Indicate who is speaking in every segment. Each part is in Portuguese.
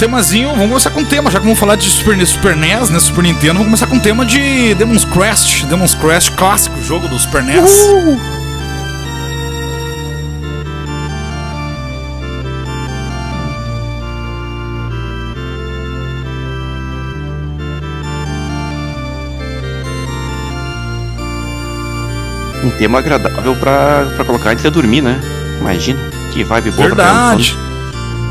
Speaker 1: temazinho, vamos começar com o tema, já que vamos falar de Super, Super NES, né? Super Nintendo, vamos começar com o tema de Demon's Crest. Demon's Crest, clássico jogo do Super NES. Uhul.
Speaker 2: Um tema agradável pra, pra colocar antes de dormir, né? Imagina, que vibe boa
Speaker 1: Verdade.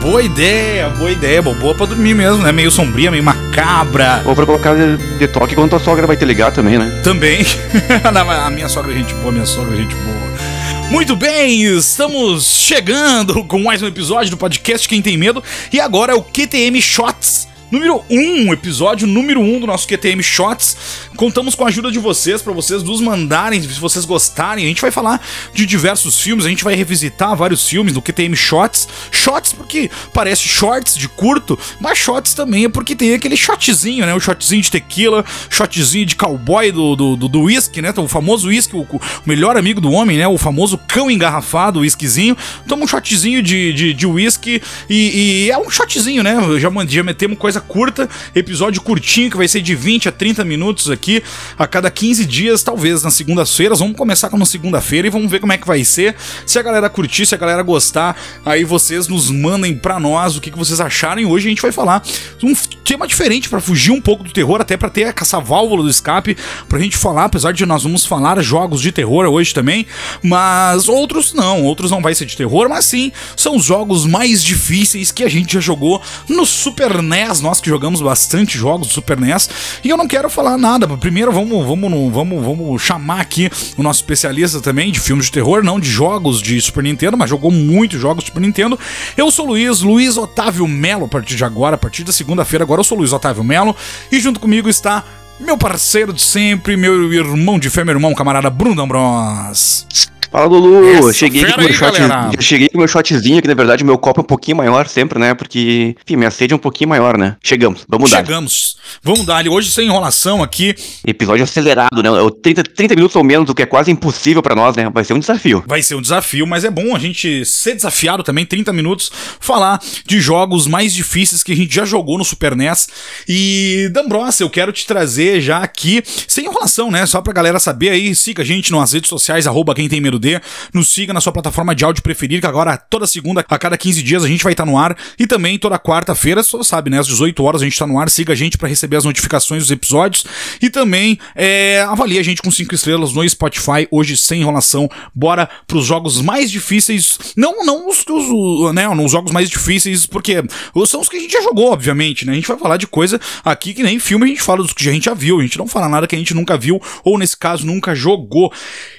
Speaker 1: Boa ideia, boa ideia, boa pra dormir mesmo, né? Meio sombria, meio macabra.
Speaker 2: Ou pra colocar de, de toque quando a sogra vai te ligar também, né?
Speaker 1: Também. a minha sogra é gente boa, minha sogra é gente boa. Muito bem, estamos chegando com mais um episódio do podcast Quem Tem Medo. E agora é o QTM Shots número 1, um, episódio número 1 um do nosso QTM Shots. Contamos com a ajuda de vocês, para vocês nos mandarem, se vocês gostarem. A gente vai falar de diversos filmes, a gente vai revisitar vários filmes do QTM Shots. Shots porque parece shorts de curto, mas shots também é porque tem aquele shotzinho, né? O shotzinho de tequila, shotzinho de cowboy do, do, do, do whisky, né? Então, o famoso whisky, o, o, melhor amigo do homem, né? O famoso cão engarrafado, o whiskyzinho. Toma um shotzinho de, de, de whisky e, e é um shotzinho, né? Já, já metemos coisa coisa curta, episódio curtinho que vai ser de 20 a 30 minutos aqui a cada 15 dias, talvez nas segundas-feiras. Vamos começar com uma segunda-feira e vamos ver como é que vai ser. Se a galera curtir, se a galera gostar, aí vocês nos mandem pra nós o que, que vocês acharam. E hoje a gente vai falar um tema diferente para fugir um pouco do terror, até para ter essa válvula do escape pra gente falar, apesar de nós vamos falar jogos de terror hoje também, mas outros não, outros não vai ser de terror, mas sim são os jogos mais difíceis que a gente já jogou no Super NES nós que jogamos bastante jogos do Super NES, e eu não quero falar nada. Primeiro vamos, vamos, vamos, vamos chamar aqui o nosso especialista também de filmes de terror, não de jogos de Super Nintendo, mas jogou muitos jogos de Super Nintendo. Eu sou o Luiz, Luiz Otávio Melo, a partir de agora, a partir da segunda-feira, agora eu sou o Luiz Otávio Melo, e junto comigo está meu parceiro de sempre, meu irmão de fé, meu irmão, camarada Bruno Bros.
Speaker 2: Fala, Lulu. cheguei com meu shot, cheguei com meu shotzinho, que na verdade meu copo é um pouquinho maior sempre, né? Porque, enfim, minha sede é um pouquinho maior, né? Chegamos, vamos
Speaker 1: dar. Chegamos. Vamos dar. Hoje sem enrolação aqui.
Speaker 2: Episódio acelerado, né? 30, 30 minutos ou menos, o que é quase impossível para nós, né? Vai ser um desafio.
Speaker 1: Vai ser um desafio, mas é bom a gente ser desafiado também, 30 minutos, falar de jogos mais difíceis que a gente já jogou no Super NES. E, D'Ambrosa, eu quero te trazer já aqui, sem enrolação, né? Só pra galera saber aí, siga a gente nas redes sociais, arroba quem tem medo D. Nos siga na sua plataforma de áudio preferida, que agora toda segunda, a cada 15 dias, a gente vai estar tá no ar. E também toda quarta-feira, você sabe, né? Às 18 horas a gente tá no ar. Siga a gente para receber as notificações dos episódios. E também é, avalie a gente com 5 estrelas no Spotify, hoje sem enrolação. Bora pros jogos mais difíceis. Não, não os, os né, os jogos mais difíceis, porque são os que a gente já jogou, obviamente, né? A gente vai falar de coisa aqui que nem filme a gente fala dos que a gente já viu. A gente não fala nada que a gente nunca viu, ou nesse caso, nunca jogou.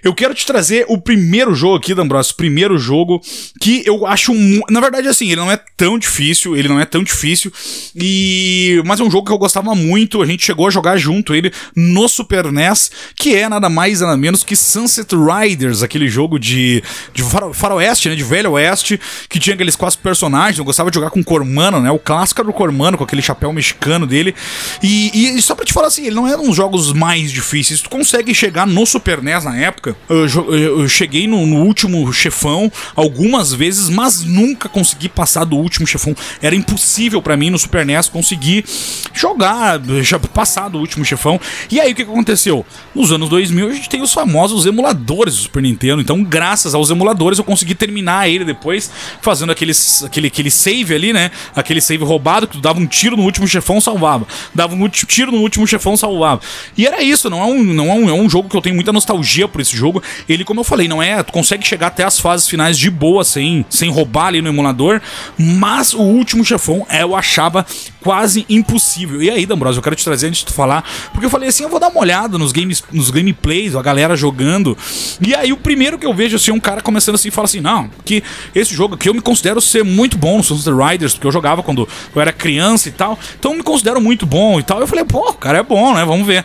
Speaker 1: Eu quero te trazer o primeiro jogo aqui, D'Ambrosio, primeiro jogo que eu acho. Na verdade, assim, ele não é tão difícil, ele não é tão difícil, e mas é um jogo que eu gostava muito. A gente chegou a jogar junto ele no Super NES, que é nada mais nada menos que Sunset Riders, aquele jogo de, de faro, faroeste, né, de velho oeste, que tinha aqueles quatro personagens. Eu gostava de jogar com o Cormano, né, o clássico do Cormano, com aquele chapéu mexicano dele. E, e só pra te falar assim, ele não é um dos jogos mais difíceis. Tu consegue chegar no Super NES na época. Eu, eu, eu cheguei no, no, último chefão algumas vezes, mas nunca consegui passar do último chefão. Era impossível para mim no Super NES conseguir jogar, passar do último chefão. E aí o que aconteceu? Nos anos 2000 a gente tem os famosos emuladores do Super Nintendo. Então, graças aos emuladores, eu consegui terminar ele depois, fazendo aqueles, aquele, aquele save ali, né? Aquele save roubado que tu dava um tiro no último chefão, salvava. Dava um tiro no último chefão, salvava. E era isso, não é um, não é um, é um jogo que eu tenho muita nostalgia por esse jogo. Ele, como eu falei, não é. Tu consegue chegar até as fases finais de boa, sem, sem roubar ali no emulador. Mas o último chefão eu achava quase impossível. E aí, D'Ambrosio, eu quero te trazer antes de tu falar, porque eu falei assim, eu vou dar uma olhada nos games, nos gameplays, a galera jogando. E aí o primeiro que eu vejo assim, um cara começando assim, fala assim: "Não, que esse jogo aqui eu me considero ser muito bom no Sunset Riders, porque eu jogava quando eu era criança e tal. Então eu me considero muito bom e tal". Eu falei: "Pô, cara é bom, né? Vamos ver".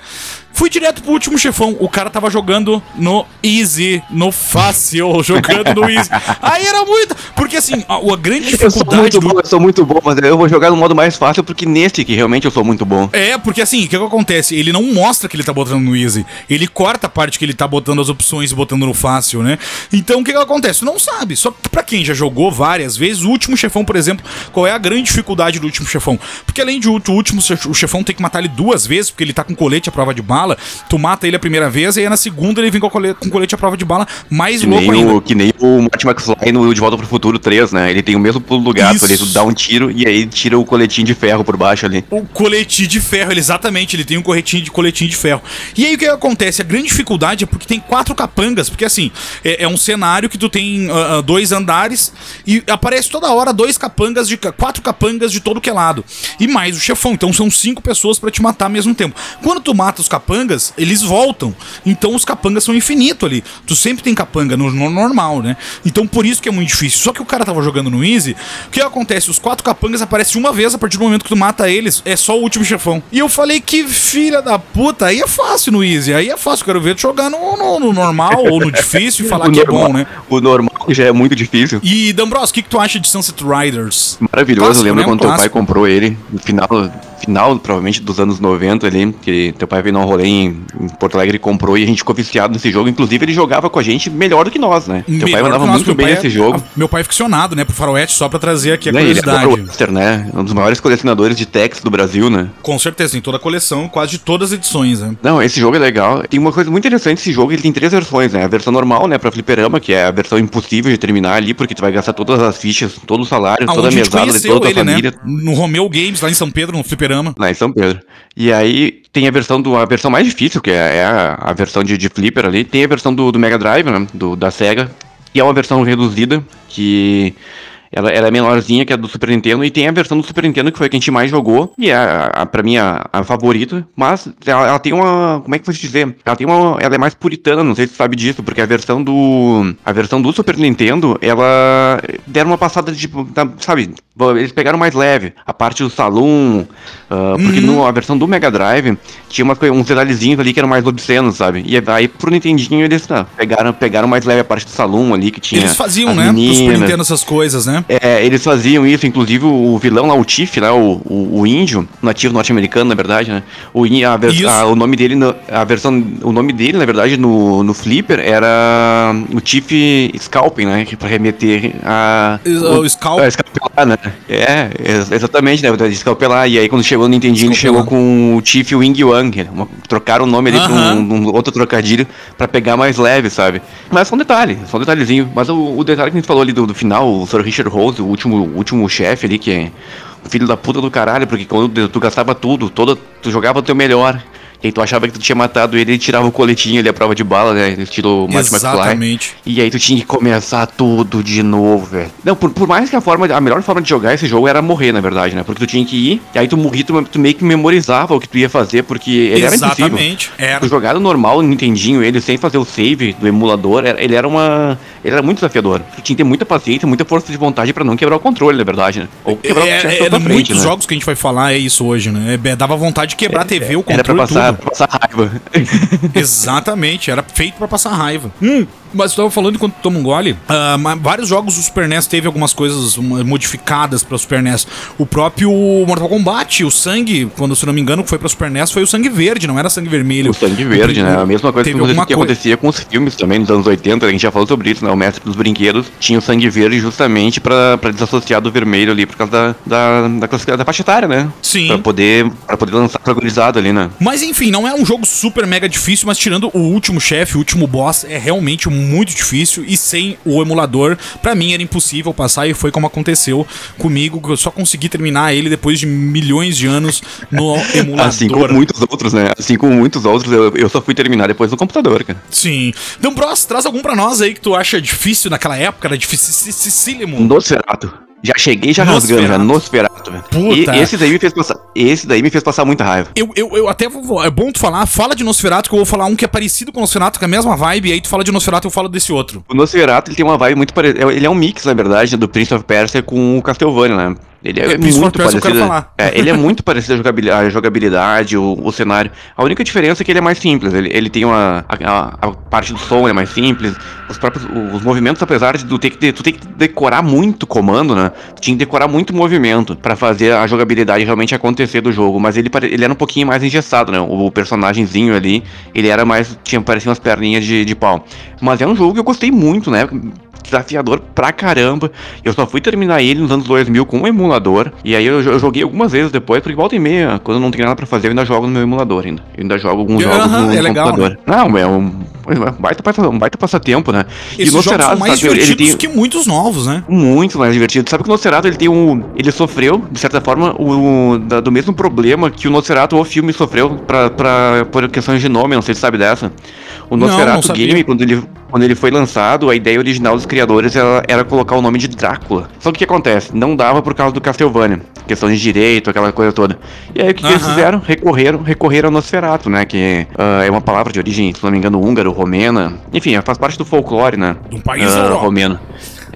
Speaker 1: Fui direto pro último chefão. O cara tava jogando no easy, no fácil, jogando no easy. Aí era muito. Porque assim, a, a grande dificuldade.
Speaker 2: Eu sou, do... bom, eu sou muito bom, mas eu vou jogar no modo mais fácil porque nesse que realmente eu sou muito bom.
Speaker 1: É, porque assim, o que, que acontece? Ele não mostra que ele tá botando no easy. Ele corta a parte que ele tá botando as opções e botando no fácil, né? Então o que, que acontece? Não sabe. Só pra quem já jogou várias vezes, o último chefão, por exemplo, qual é a grande dificuldade do último chefão? Porque além de o último, o chefão tem que matar ele duas vezes, porque ele tá com colete à prova de bala. Tu mata ele a primeira vez, e aí na segunda ele vem com colete, com colete à prova de bala mais
Speaker 2: que
Speaker 1: louco
Speaker 2: ainda. O, que nem o Marty McFly no De Volta pro Futuro 3, né? Ele tem o mesmo pulo do gato, Isso. ele dá um tiro e aí tira o coletinho de ferro por baixo ali.
Speaker 1: O coletinho de ferro, exatamente, ele tem um corretinho de coletinho de ferro. E aí o que acontece? A grande dificuldade é porque tem quatro capangas, porque assim, é, é um cenário que tu tem uh, dois andares e aparece toda hora dois capangas de quatro capangas de todo que é lado. E mais o chefão, então são cinco pessoas para te matar ao mesmo tempo. Quando tu mata os capangas, eles voltam. Então os capangas são infinitos ali. Tu sempre tem capanga no, no normal, né? Então por isso que é muito difícil. Só que o cara tava jogando no easy, o que acontece? Os quatro capangas aparecem uma vez a partir do momento que tu mata eles, é só o último chefão. E eu falei que filha da puta, aí é fácil no easy, aí é fácil, quero ver tu jogar no, no, no normal ou no difícil e falar que normal, é bom, né?
Speaker 2: O normal já é muito difícil.
Speaker 1: E D'Ambros, o que, que tu acha de Sunset Riders?
Speaker 2: Maravilhoso, Clássico, lembro né? quando teu pai comprou ele no final final, provavelmente, dos anos 90 ali, que teu pai veio num rolê em, em, Porto Alegre e comprou e a gente ficou viciado nesse jogo. Inclusive, ele jogava com a gente melhor do que nós, né?
Speaker 1: Melhor teu pai mandava muito bem nesse é, jogo. Meu pai é ficcionado, né, pro Faroeste, só pra trazer aqui a né, curiosidade. Ele é
Speaker 2: né? Um dos maiores colecionadores de techs do Brasil, né?
Speaker 1: Com certeza, tem toda a coleção, quase de todas as edições, né?
Speaker 2: Não, esse jogo é legal. Tem uma coisa muito interessante esse jogo, ele tem três versões, né? A versão normal, né, pra fliperama, que é a versão impossível de terminar ali, porque tu vai gastar todas as fichas, todo o salário, toda a mesada toda a ele, né? família. Né?
Speaker 1: No Romeo Games, lá em São Pedro, no fliperama.
Speaker 2: Lá em São Pedro. E aí tem a versão do a versão mais difícil, que é, é a, a, versão de, de Flipper ali. Tem a versão do, do Mega Drive, né? Do, da Sega, que é uma versão reduzida, que ela, ela, é menorzinha que a do Super Nintendo e tem a versão do Super Nintendo que foi a que a gente mais jogou e é a, a, pra mim a, a favorita, mas ela, ela, tem uma, como é que eu vou te dizer? Ela tem uma, ela é mais puritana, não sei se você sabe disso, porque a versão do a versão do Super Nintendo, ela deram uma passada de tipo, sabe, eles pegaram mais leve, a parte do salão, uh, porque uhum. no, a versão do Mega Drive tinha uma, uns detalhezinhos ali que eram mais obscenos, sabe? E aí pro Nintendinho eles tá, pegaram, pegaram mais leve a parte do salão ali que tinha.
Speaker 1: Eles faziam, né? Meninas. Pro Super Nintendo essas coisas, né?
Speaker 2: É, eles faziam isso, inclusive o vilão lá, o Tiff, lá, o, o, o índio, nativo norte-americano, na verdade, né? O, a, a, o nome dele, a versão, o nome dele, na verdade, no, no Flipper era o Tiff Scalping, né? Pra remeter a.
Speaker 1: O, o Scalp.
Speaker 2: É, escalpelar, né? É, exatamente, né? Escalpelar. E aí quando chegou no Nintendinho, ele chegou com o Tiff Wing Wang. Trocaram o nome ali uh -huh. pra um, um, outro trocadilho pra pegar mais leve, sabe? Mas só um detalhe, só um detalhezinho. Mas o, o detalhe que a gente falou ali do, do final, o Sir Richard Rose, o último, último chefe ali, que é filho da puta do caralho, porque quando tu gastava tudo, toda, tu jogava o teu melhor. E aí tu achava que tu tinha matado ele, ele tirava o coletinho ali, a prova de bala, né? Ele tirou o Matt
Speaker 1: Exatamente.
Speaker 2: McFly. E aí tu tinha que começar tudo de novo, velho. Não, por, por mais que a forma, a melhor forma de jogar esse jogo era morrer, na verdade, né? Porque tu tinha que ir, e aí tu morria, tu, tu meio que memorizava o que tu ia fazer, porque ele
Speaker 1: Exatamente. era impossível.
Speaker 2: Era. Tu jogar no normal, no Nintendinho, ele sem fazer o save do emulador, ele era uma... Ele era muito desafiador. Tu tinha que ter muita paciência, muita força de vontade para não quebrar o controle, na verdade, né?
Speaker 1: Ou quebrar é, o é, frente, muitos né? jogos que a gente vai falar é isso hoje, né? É, dava vontade de quebrar a TV, o controle,
Speaker 2: Era pra passar, pra passar raiva.
Speaker 1: Exatamente, era feito para passar raiva. Hum, mas eu tava falando enquanto toma um gole, uh, vários jogos do Super NES teve algumas coisas modificadas para Super NES. O próprio Mortal Kombat, o sangue, quando se não me engano, foi para Super NES, foi o sangue verde, não era sangue vermelho. O
Speaker 2: sangue verde, né? A mesma coisa que, que acontecia com os filmes também nos anos 80, a gente já falou sobre isso, né? O mestre dos brinquedos tinha o sangue verde justamente para desassociar do vermelho ali por causa da, da, da, da faixa etária, né?
Speaker 1: Sim.
Speaker 2: Pra poder, pra poder lançar organizado ali, né?
Speaker 1: Mas enfim, não é um jogo super mega difícil, mas tirando o último chefe, o último boss, é realmente muito difícil e sem o emulador, para mim era impossível passar e foi como aconteceu comigo, que eu só consegui terminar ele depois de milhões de anos no emulador.
Speaker 2: Assim como muitos outros, né? Assim como muitos outros, eu, eu só fui terminar depois no computador, cara.
Speaker 1: Sim. Então, Bros, traz algum pra nós aí que tu acha difícil naquela época, era dificílimo.
Speaker 2: Nosferatu. Já cheguei já Nosferatu. rasgando, já Nosferatu, velho. Puta. E esse daí me fez passar, esse daí me fez passar muita raiva.
Speaker 1: Eu, eu, eu até vou, é bom tu falar, fala de Nosferatu, que eu vou falar um que é parecido com o Nosferatu, com a mesma vibe, e aí tu fala de Nosferatu e eu falo desse outro.
Speaker 2: O Nosferatu, ele tem uma vibe muito parecida, ele é um mix, na verdade, do Prince of Persia com o Castlevania, né? Ele é,
Speaker 1: É,
Speaker 2: muito parecido. É, ele é muito parecido a jogabilidade, a jogabilidade o, o cenário. A única diferença é que ele é mais simples. Ele, ele tem uma. A, a- parte do som é mais simples. Os próprios. Os movimentos, apesar de tu ter que, tu ter que decorar muito comando, né? Tu tinha que decorar muito movimento pra fazer a jogabilidade realmente acontecer do jogo. Mas ele, ele era um pouquinho mais engessado, né? O, personagemzinho ali, ele era mais. Tinha parecia umas perninhas de, de pau. Mas é um jogo que eu gostei muito, né? Desafiador pra caramba. Eu só fui terminar ele nos anos 2000 com um emulador. E aí eu, eu joguei algumas vezes depois, porque volta e meia, quando eu não tenho nada pra fazer, eu ainda jogo no meu emulador ainda. Eu ainda jogo alguns
Speaker 1: Aham,
Speaker 2: jogos no
Speaker 1: é legal,
Speaker 2: computador. Não, é um, um baita, passa- um baita passatempo, né?
Speaker 1: Esses jogos são mais
Speaker 2: sabe, ele
Speaker 1: divertidos
Speaker 2: tem
Speaker 1: que muitos novos, né?
Speaker 2: muito mais divertido. Sabe que o Nosferatu ele tem um. Ele sofreu, de certa forma, o, da- do mesmo problema que o Nosferatu, o filme, sofreu pra, pra, por questões de nome, não sei se você sabe dessa. O
Speaker 1: Não, não
Speaker 2: Nosferatu
Speaker 1: sabia.
Speaker 2: Game, quando ele, quando ele foi lançado, a ideia original dos criadores era, era colocar o nome de Drácula. Só que o que acontece? Não dava por causa do Castlevania. Questão de direito, aquela coisa toda. E aí o que, que eles fizeram? Recorreram, recorreram ao Nosferatu, né? Que ah, é uma palavra de origem, se não me engano, húngaro, romena. Enfim, faz parte do folclore, né?
Speaker 1: De um país Europa.
Speaker 2: romeno.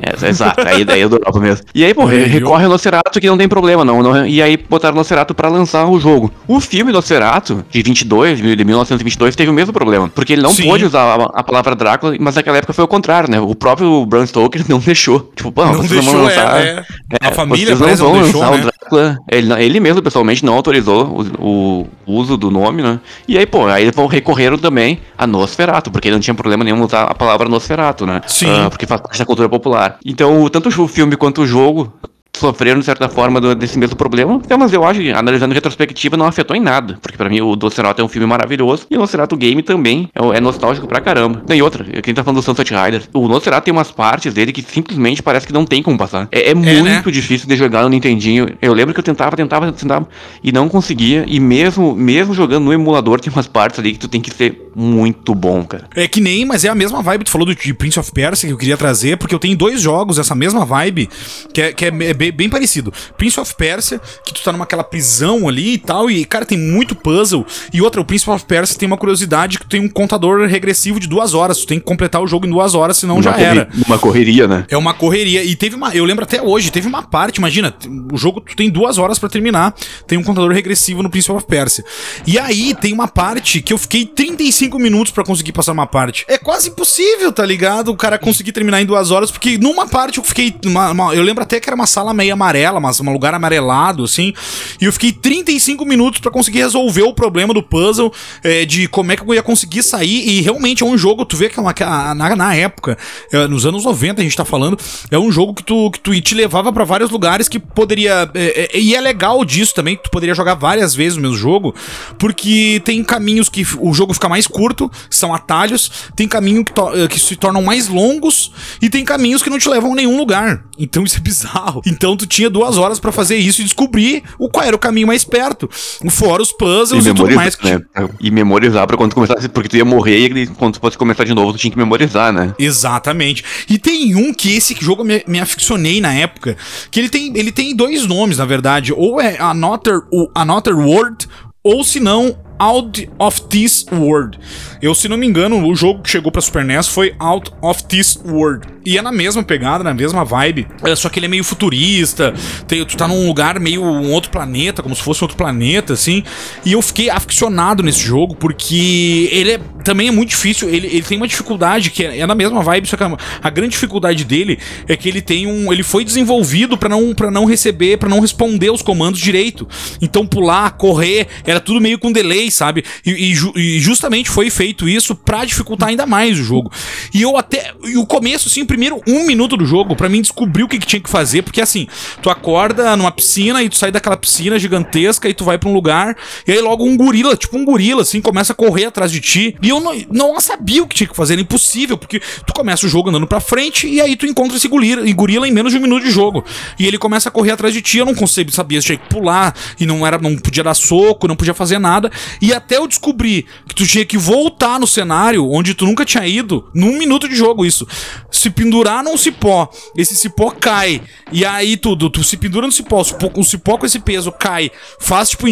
Speaker 2: É, exato, aí daí é do Europa mesmo. E aí, pô, recorre ao Nosferatu que não tem problema, não, não. E aí botaram o Nosferatu pra lançar o jogo. O filme Nosferatu, de 22, de 1922, teve o mesmo problema. Porque ele não
Speaker 1: Sim.
Speaker 2: pôde usar a, a palavra Drácula, mas naquela época foi o contrário, né? O próprio Bram Stoker não deixou. Tipo, pô,
Speaker 1: Não
Speaker 2: vocês
Speaker 1: deixou,
Speaker 2: vão lançar.
Speaker 1: é, é. A família
Speaker 2: vocês não vão
Speaker 1: não deixou,
Speaker 2: lançar
Speaker 1: né?
Speaker 2: o Drácula. Ele, não- ele mesmo, pessoalmente, não autorizou o, o uso do nome, né? E aí, pô, aí eles recorreram também a Nosferatu, porque ele não tinha problema nenhum usar a palavra Nosferatu, né?
Speaker 1: Sim.
Speaker 2: Ah, porque faz parte da cultura popular. Então, tanto o filme quanto o jogo sofreram, de certa forma, do- desse mesmo problema. Então, mas eu acho que, analisando em retrospectiva, não afetou em nada. Porque pra mim o Nosferatu é um filme maravilhoso. E o Nosferatu Game também é, é nostálgico pra caramba. E outra, quem tá falando do Sunset Riders, o Nosferatu tem umas partes dele que simplesmente parece que não tem como passar. É, é muito
Speaker 1: né?
Speaker 2: difícil de jogar no Nintendinho. Eu lembro que eu tentava, tentava, tentava e não conseguia. E mesmo, mesmo jogando no emulador, tem umas partes ali que tu tem que ser muito bom, cara.
Speaker 1: É que nem, mas é a mesma vibe. Tu falou do, de Prince of Persia que eu queria trazer, porque eu tenho dois jogos, essa mesma vibe, que é, que é be- bem, bem parecido. Prince of Persia, que tu tá numa aquela prisão ali e tal, e cara, tem muito puzzle. E outra, o Prince of Persia tem uma curiosidade que tem um contador regressivo de duas horas. Tu tem que completar o jogo em duas horas, senão já
Speaker 2: Uma corri-
Speaker 1: era.
Speaker 2: Uma correria, né?
Speaker 1: É uma correria. E teve uma. Eu lembro até hoje, teve uma parte, imagina, o jogo tu tem duas horas pra terminar. Tem um contador regressivo no Prince of Persia. E aí tem uma parte que eu fiquei 35 minutos pra conseguir passar uma parte. É quase impossível, tá ligado? O cara conseguir terminar em duas horas, porque numa parte eu fiquei. uma- uma- eu lembro até que era uma sala meio amarela, mas um lugar amarelado, assim. E eu fiquei 35 minutos pra conseguir resolver o problema do puzzle, é, de como é que eu ia conseguir sair. E realmente é um jogo, tu vê que é na, na época, é, nos anos 90 a gente tá falando, é um jogo que tu, que tu te levava pra vários lugares que poderia. é, é, e é legal disso também, que tu poderia jogar várias vezes o mesmo jogo, porque tem caminhos que o jogo fica mais curto, são atalhos, tem caminhos que, to- que se tornam mais longos, e tem caminhos que não te levam a nenhum lugar. Então isso é bizarro. Então tu tinha duas horas pra fazer isso e descobrir o qual era o caminho mais perto. Fora os puzzles e, tudo mais.
Speaker 2: Né? E memorizar pra quando tu começasse, porque tu ia morrer e quando tu fosse começar de novo, tu tinha que memorizar, né?
Speaker 1: Exatamente. E tem um que esse jogo me, me aficionei na época, que ele tem, ele tem dois nomes, na verdade. Ou é Another, o Another World, ou se não, Out of This World. Eu, se não me engano, o jogo que chegou pra Super NES foi Out of This World. E é na mesma pegada, na mesma vibe. É, só que ele é meio futurista. Tem, tu tá num lugar meio um outro planeta, como se fosse outro planeta, assim. E eu fiquei aficionado nesse jogo, porque ele é, também é muito difícil. Ele, ele tem uma dificuldade que é, é na mesma vibe, só que a, a grande dificuldade dele é que ele tem um. Ele foi desenvolvido pra não, pra não receber, pra não responder os comandos direito. Então pular, correr, era tudo meio com delay, sabe? E, e e justamente foi feito isso pra dificultar ainda mais o jogo. E eu até. E o começo, assim, o primeiro um minuto do jogo, pra mim descobrir o que, que tinha que fazer, porque assim, tu acorda numa piscina e tu sai daquela piscina gigantesca e tu vai pra um lugar, e aí logo um gorila, tipo um gorila, assim, começa a correr atrás de ti. E eu não, não sabia o que tinha que fazer, era impossível, porque tu começa o jogo andando pra frente e aí tu encontra esse gorila, e gorila em menos de um minuto de jogo. E ele começa a correr atrás de ti, eu não conseguia sabia tinha que pular, e não era, não podia dar soco, não podia fazer nada. E até eu descobrir que tu tinha que voltar no cenário onde tu nunca tinha ido, num minuto de jogo isso. Se pendurar num cipó, esse cipó cai, e aí tudo, tu se pendura no cipó, o cipó, com esse peso cai, faz tipo,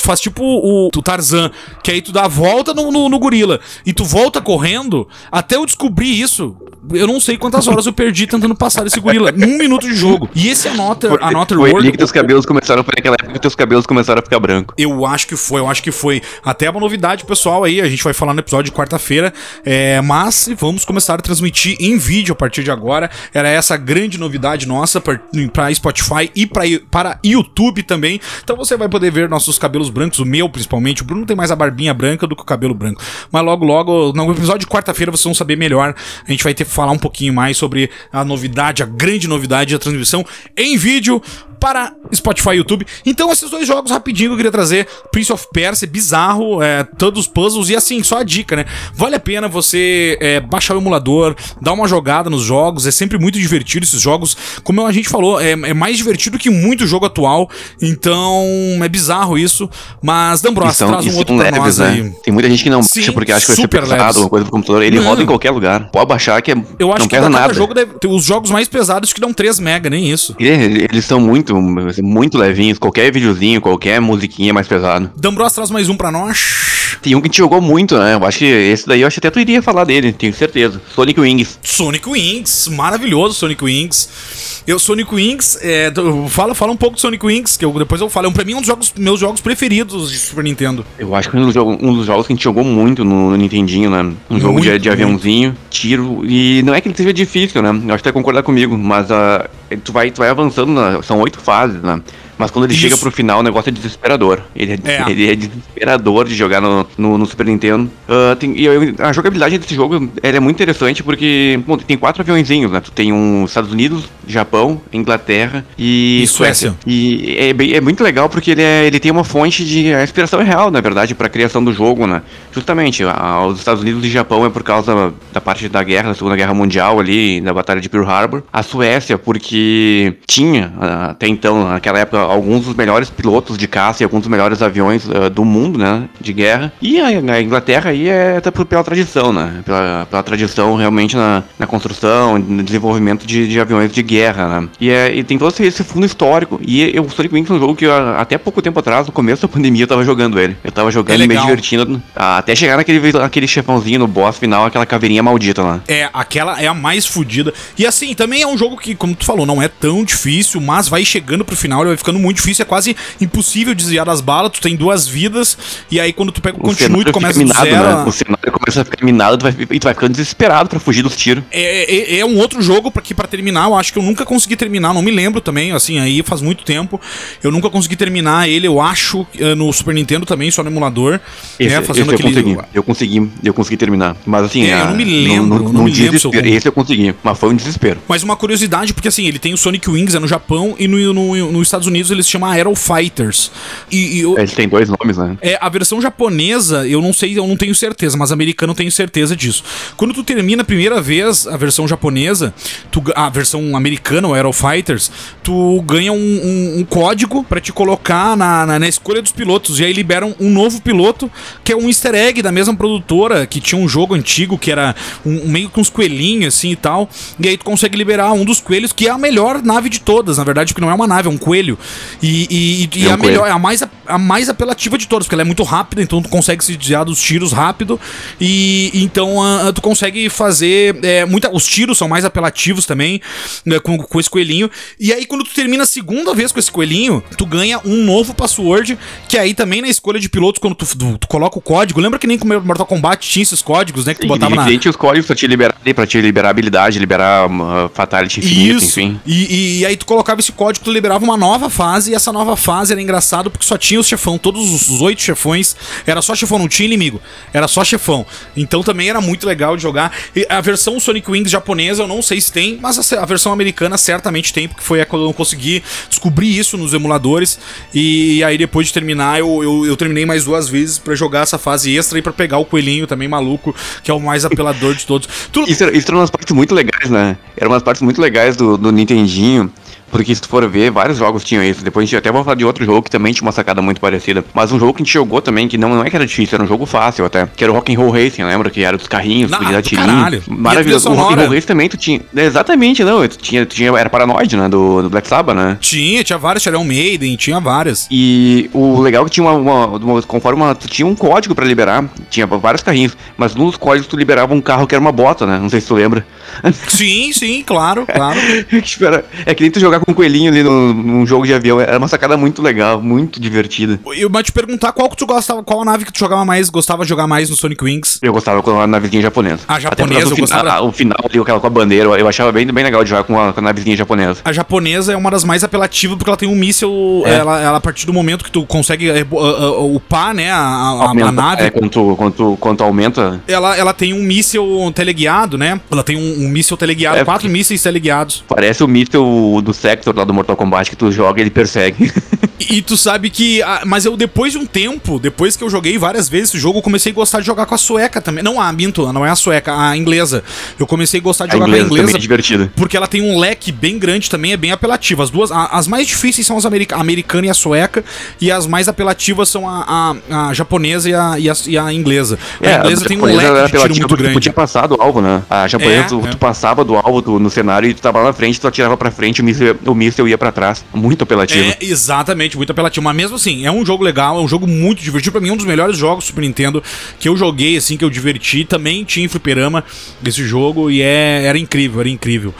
Speaker 1: faz tipo o, o Tarzan, que aí tu dá a volta no, no, no gorila, e tu volta correndo, até eu descobrir isso, eu não sei quantas horas eu perdi tentando passar esse gorila, num minuto de jogo. E esse Another,
Speaker 2: foi,
Speaker 1: Another
Speaker 2: foi World... que teus cabelos começaram, foi naquela época que teus cabelos começaram a ficar branco.
Speaker 1: Eu acho que foi, eu acho que foi. Até uma novidade, pessoal, aí, a gente vai falar no episódio de quarta-feira, é, mas vamos começar a transmitir em vídeo a partir de agora. Era essa grande novidade nossa para Spotify e pra, para YouTube também. Então você vai poder ver nossos cabelos brancos, o meu principalmente. O Bruno tem mais a barbinha branca do que o cabelo branco. Mas logo, logo, no episódio de quarta-feira vocês vão saber melhor. A gente vai ter que falar um pouquinho mais sobre a novidade, a grande novidade da transmissão em vídeo para Spotify e YouTube. Então, esses dois jogos rapidinho eu queria trazer. Prince of Persia, bizarro, é, todos os puzzles. E assim, só a dica, né? Vale a pena você é, baixar o emulador, dar uma jogada nos jogos. É sempre muito divertido esses jogos. Como a gente falou, é, é mais divertido que muito jogo atual. Então, é bizarro isso. Mas D'Ambros, traz um outro
Speaker 2: leves, nós né? aí. Tem muita gente que não baixa Sim, porque acha que vai ser pesado, uma coisa do computador. Ele não. roda em qualquer lugar. Pode baixar que é,
Speaker 1: eu acho
Speaker 2: não
Speaker 1: que
Speaker 2: pesa nada.
Speaker 1: Jogo deve, os jogos mais pesados que dão 3 mega, nem isso.
Speaker 2: Eles são muito muito, muito levinhos. Qualquer videozinho, qualquer musiquinha mais pesado.
Speaker 1: Dambros traz mais um pra nós.
Speaker 2: Tem um que te jogou muito, né? Eu acho que esse daí eu acho que até tu iria falar dele, tenho certeza. Sonic Wings.
Speaker 1: Sonic Wings, maravilhoso Sonic Wings. Eu, Sonic Wings, é, fala, fala um pouco de Sonic Wings, que eu, depois eu falo. É, pra mim, um dos jogos, meus jogos preferidos de Super Nintendo.
Speaker 2: Eu acho que um dos, um dos jogos que a gente jogou muito no, no Nintendinho, né? Um jogo de, de aviãozinho, tiro. E não é que ele seja difícil, né? Eu acho que vai concordar comigo, mas uh, tu, vai, tu vai avançando, na, são oito fases, né? Mas quando ele Isso. chega pro final, o negócio é desesperador. Ele é, é. Ele é desesperador de jogar no, no, no Super Nintendo. Uh, tem, e a jogabilidade desse jogo é muito interessante porque bom, tem quatro aviãozinhos, né? Tu tem os Estados Unidos, Japão, Inglaterra e, e Suécia. Suécia. E é, bem, é muito legal porque ele, é, ele tem uma fonte de. A inspiração é real, na verdade, pra criação do jogo, né? Justamente, a, os Estados Unidos e Japão é por causa da parte da guerra, da Segunda Guerra Mundial ali, da Batalha de Pearl Harbor. A Suécia, porque tinha, até então, naquela época, alguns dos melhores pilotos de caça e alguns dos melhores aviões uh, do mundo, né, de guerra. E a, a Inglaterra aí é até pela tradição, né, pela, pela tradição realmente na, na construção, no desenvolvimento de, de aviões de guerra, né. E, é, e tem todo esse, fundo histórico. E o Sonic Wings é um jogo que eu, até pouco tempo atrás, no começo da pandemia, eu tava jogando ele. Eu tava jogando é me divertindo, até chegar naquele aquele chefãozinho no boss final, aquela caveirinha maldita lá.
Speaker 1: É, aquela é a mais fodida. E assim, também é um jogo que, como tu falou, não é tão difícil, mas vai chegando pro final, ele vai ficando muito difícil, é quase impossível desviar das balas, tu tem duas vidas, e aí quando tu pega o, o continue, tu começa
Speaker 2: minado, do zero. Né? O cenário começa a ficar minado tu vai, e tu vai ficando desesperado pra fugir dos tiros.
Speaker 1: É, é, é um outro jogo pra, que pra terminar, eu acho que eu nunca consegui terminar, não me lembro também, assim, aí faz muito tempo, eu nunca consegui terminar ele, eu acho, eh, no Super Nintendo também, só no emulador,
Speaker 2: esse, né, fazendo esse aquele... Eu consegui, eu consegui, eu consegui terminar, mas assim...
Speaker 1: É, eu não me lembro,
Speaker 2: não, me lembro. Esse eu consegui, mas foi um desespero.
Speaker 1: Mas uma curiosidade, porque assim, ele tem o Sonic Wings, é no Japão, e no, no, nos Estados Unidos ele se chama Aero Fighters.
Speaker 2: E, e eu, Ele tem dois nomes, né?
Speaker 1: É, a versão japonesa, eu não sei, eu não tenho certeza, mas americano eu tenho certeza disso. Quando tu termina a primeira vez a versão japonesa, tu, a versão americana, o Aero Fighters, tu ganha um, um, um código para te colocar na, na, na, escolha dos pilotos. E aí liberam um novo piloto, que é um easter egg da mesma produtora, que tinha um jogo antigo que era um, meio com uns coelhinhos assim e tal. E aí tu consegue liberar um dos coelhos, que é a melhor nave de todas, na verdade, porque não é uma nave, é um coelho. E, e, e é, a melhor, é a mais, a mais apelativa de todas, porque ela é muito rápida, então tu consegue se desviar dos tiros rápido. E então uh, tu consegue fazer. É, muita, os tiros são mais apelativos também, né, com, com esse coelhinho. E aí, quando tu termina a segunda vez com esse coelhinho, tu ganha um novo password, que aí também na escolha de pilotos, quando tu, tu, tu coloca o código, lembra que nem com o Mortal Kombat tinha esses códigos, né? Que tu botava
Speaker 2: na. os códigos pra te liberar, pra te liberar habilidade, liberar uma fatality infinita, enfim.
Speaker 1: E, e, e aí tu colocava esse código, tu liberava uma nova fase, e essa nova fase era engraçado porque só tinha os chefão, todos os oito chefões, era só chefão, não tinha inimigo, era só chefão. Então também era muito legal de jogar. E a versão Sonic Wings japonesa eu não sei se tem, mas a, a versão americana certamente tem, porque foi quando eu consegui descobrir isso nos emuladores. E aí depois de terminar, eu, eu, eu terminei mais duas vezes para jogar essa fase extra e para pegar o coelhinho também maluco, que é o mais apelador de todos.
Speaker 2: Tu... Isso, isso era umas partes muito legais, né? Eram umas partes muito legais do, do Nintendinho Porque se tu for ver, vários jogos tinham isso. Depois a gente até vai falar de outro jogo que também tinha uma sacada muito parecida. Mas um jogo que a gente jogou também, que não, não é que era difícil, era um jogo fácil até. Que era o Rock'n'Roll Racing, lembra? Que era dos carrinhos, tu ia
Speaker 1: do
Speaker 2: tirinho. Maravilhoso. O? Rock'n'Roll Racing também tu tinha. Exatamente, não. Tu tinha, tu tinha, era Paranoid, né? Do, do Black Sabbath, né?
Speaker 1: Tinha, tinha várias, tinha Iron Maiden, tinha várias.
Speaker 2: E o legal é que tinha uma, uma, uma- conforme uma, tu tinha um código pra liberar, tinha vários carrinhos, mas num dos códigos tu liberava um carro que era uma bota, né? Não sei se tu lembra.
Speaker 1: Sim, sim, claro, claro.
Speaker 2: É que nem tu jogar com um coelhinho ali num jogo de avião, era uma sacada muito legal, muito divertida.
Speaker 1: Eu vou te perguntar qual que tu gostava, qual a nave que tu jogava mais, gostava de jogar mais no Sonic Wings.
Speaker 2: Eu gostava com a navezinha japonesa.
Speaker 1: A japonesa, eu gostava-
Speaker 2: o final ali, aquela com a bandeira, eu achava bem, bem legal de jogar com a, com a navezinha japonesa.
Speaker 1: A japonesa é uma das mais apelativas porque ela tem um míssil.
Speaker 2: É.
Speaker 1: Ela, ela, a partir do momento que tu consegue a- a- upar, né, a, a- a- a
Speaker 2: Aumenta-
Speaker 1: nave,
Speaker 2: É, quando, tu- quando, tu- quando tu aumenta,
Speaker 1: ela, ela tem um míssil teleguiado, né? Ela tem um, um míssil teleguiado,
Speaker 2: É,
Speaker 1: quatro mísseis teleguiados.
Speaker 2: parece o míssil do Sector lá do Mortal Kombat que tu joga e ele persegue.
Speaker 1: E, e tu sabe que. ah, mas eu, depois de um tempo, depois que eu joguei várias vezes esse jogo, eu comecei a gostar de jogar com a sueca também. Não, a Minto, não é a sueca, a inglesa. Eu comecei a gostar de
Speaker 2: a
Speaker 1: jogar
Speaker 2: inglesa
Speaker 1: com a
Speaker 2: também
Speaker 1: inglesa.
Speaker 2: é divertida.
Speaker 1: Porque ela tem um leque bem grande também, é bem apelativo. As duas, a- as mais difíceis são as america, a americana e a sueca, e as mais apelativas são a, a, a japonesa e a, e a, e a inglesa. A
Speaker 2: É,
Speaker 1: inglesa tem um leque de tiro
Speaker 2: apelativa
Speaker 1: muito grande.
Speaker 2: podia passar do alvo, né? A japonesa,
Speaker 1: É,
Speaker 2: tu,
Speaker 1: é.
Speaker 2: tu passava do alvo tu- no cenário e tu tava lá na frente, tu atirava pra frente, o míssil, o míssil ia pra trás. Muito apelativo.
Speaker 1: É, exatamente, muito apelativo. Mas mesmo assim, é um jogo legal, é um jogo muito divertido. Pra mim, um dos melhores jogos do Super Nintendo que eu joguei, assim, que eu diverti. Também tinha em fliperama esse jogo e é, era incrível, era incrível.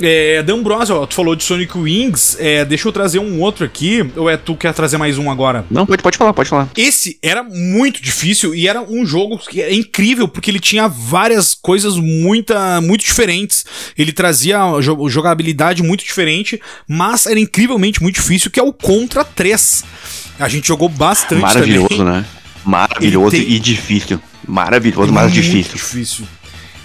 Speaker 1: É, Dan Bros, ó, tu falou de Sonic Wings, é, deixa eu trazer um outro aqui. Ou é tu que quer trazer mais um agora?
Speaker 2: Não, pode, pode falar, pode falar.
Speaker 1: Esse era muito difícil e era um jogo que é incrível porque ele tinha várias coisas muita, muito diferentes. Ele trazia jo- jogabilidade muito diferente, mas era incrivelmente muito difícil, que é o Contra 3. A gente jogou bastante
Speaker 2: Maravilhoso,
Speaker 1: também.
Speaker 2: né? Maravilhoso
Speaker 1: tem-
Speaker 2: e difícil. Maravilhoso, mas
Speaker 1: Muito
Speaker 2: difícil.
Speaker 1: difícil.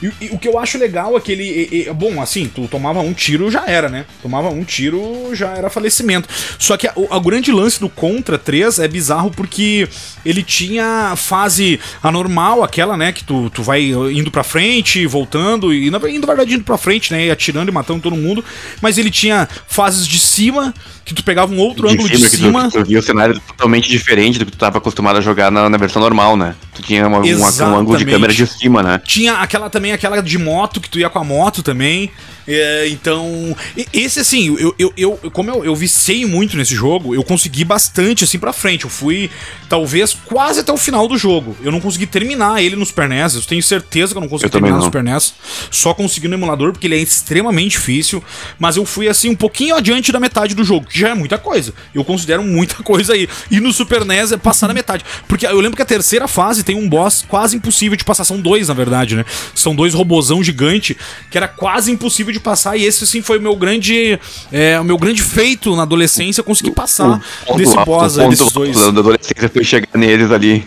Speaker 1: E, e o que eu acho legal é que ele. e- e- bom, assim, tu tomava um tiro já era, né? Tomava um tiro já era falecimento. Só que o grande lance do Contra 3 é bizarro porque ele tinha fase anormal, aquela, né? Que tu, tu vai indo pra frente, voltando, e na indo, na verdade, indo pra frente, né? Atirando e matando todo mundo. Mas ele tinha fases de cima, que tu pegava um outro
Speaker 2: De
Speaker 1: ângulo
Speaker 2: cima,
Speaker 1: de
Speaker 2: que
Speaker 1: cima.
Speaker 2: tu, tu via o cenário totalmente diferente do que tu tava acostumado a jogar na, na versão normal, né? Tu tinha uma- uma- um ângulo de câmera de cima, né?
Speaker 1: Tinha aquela também, aquela de moto, que tu ia com a moto também. É, então, esse assim, eu, eu, eu como eu, eu vicei muito nesse jogo, eu consegui bastante assim pra frente. Eu fui, talvez, quase até o final do jogo. Eu não consegui terminar ele no Super NES. Eu tenho certeza que eu não consegui
Speaker 2: Eu
Speaker 1: terminar no
Speaker 2: não.
Speaker 1: Super NES. Só consegui no emulador, porque ele é extremamente difícil. Mas eu fui assim, um pouquinho adiante da metade do jogo, que já é muita coisa. Eu considero muita coisa aí. E no Super NES é passar da metade. Porque eu lembro que a terceira fase tem um boss quase impossível de passar. São dois, na verdade, né? São dois robozão gigante que era quase impossível de passar. E esse, assim, foi o meu grande. É, o meu grande feito na adolescência, conseguir passar
Speaker 2: ponto
Speaker 1: desse
Speaker 2: alto,
Speaker 1: boss
Speaker 2: o ponto
Speaker 1: desses dois.
Speaker 2: Da adolescência foi chegar neles ali.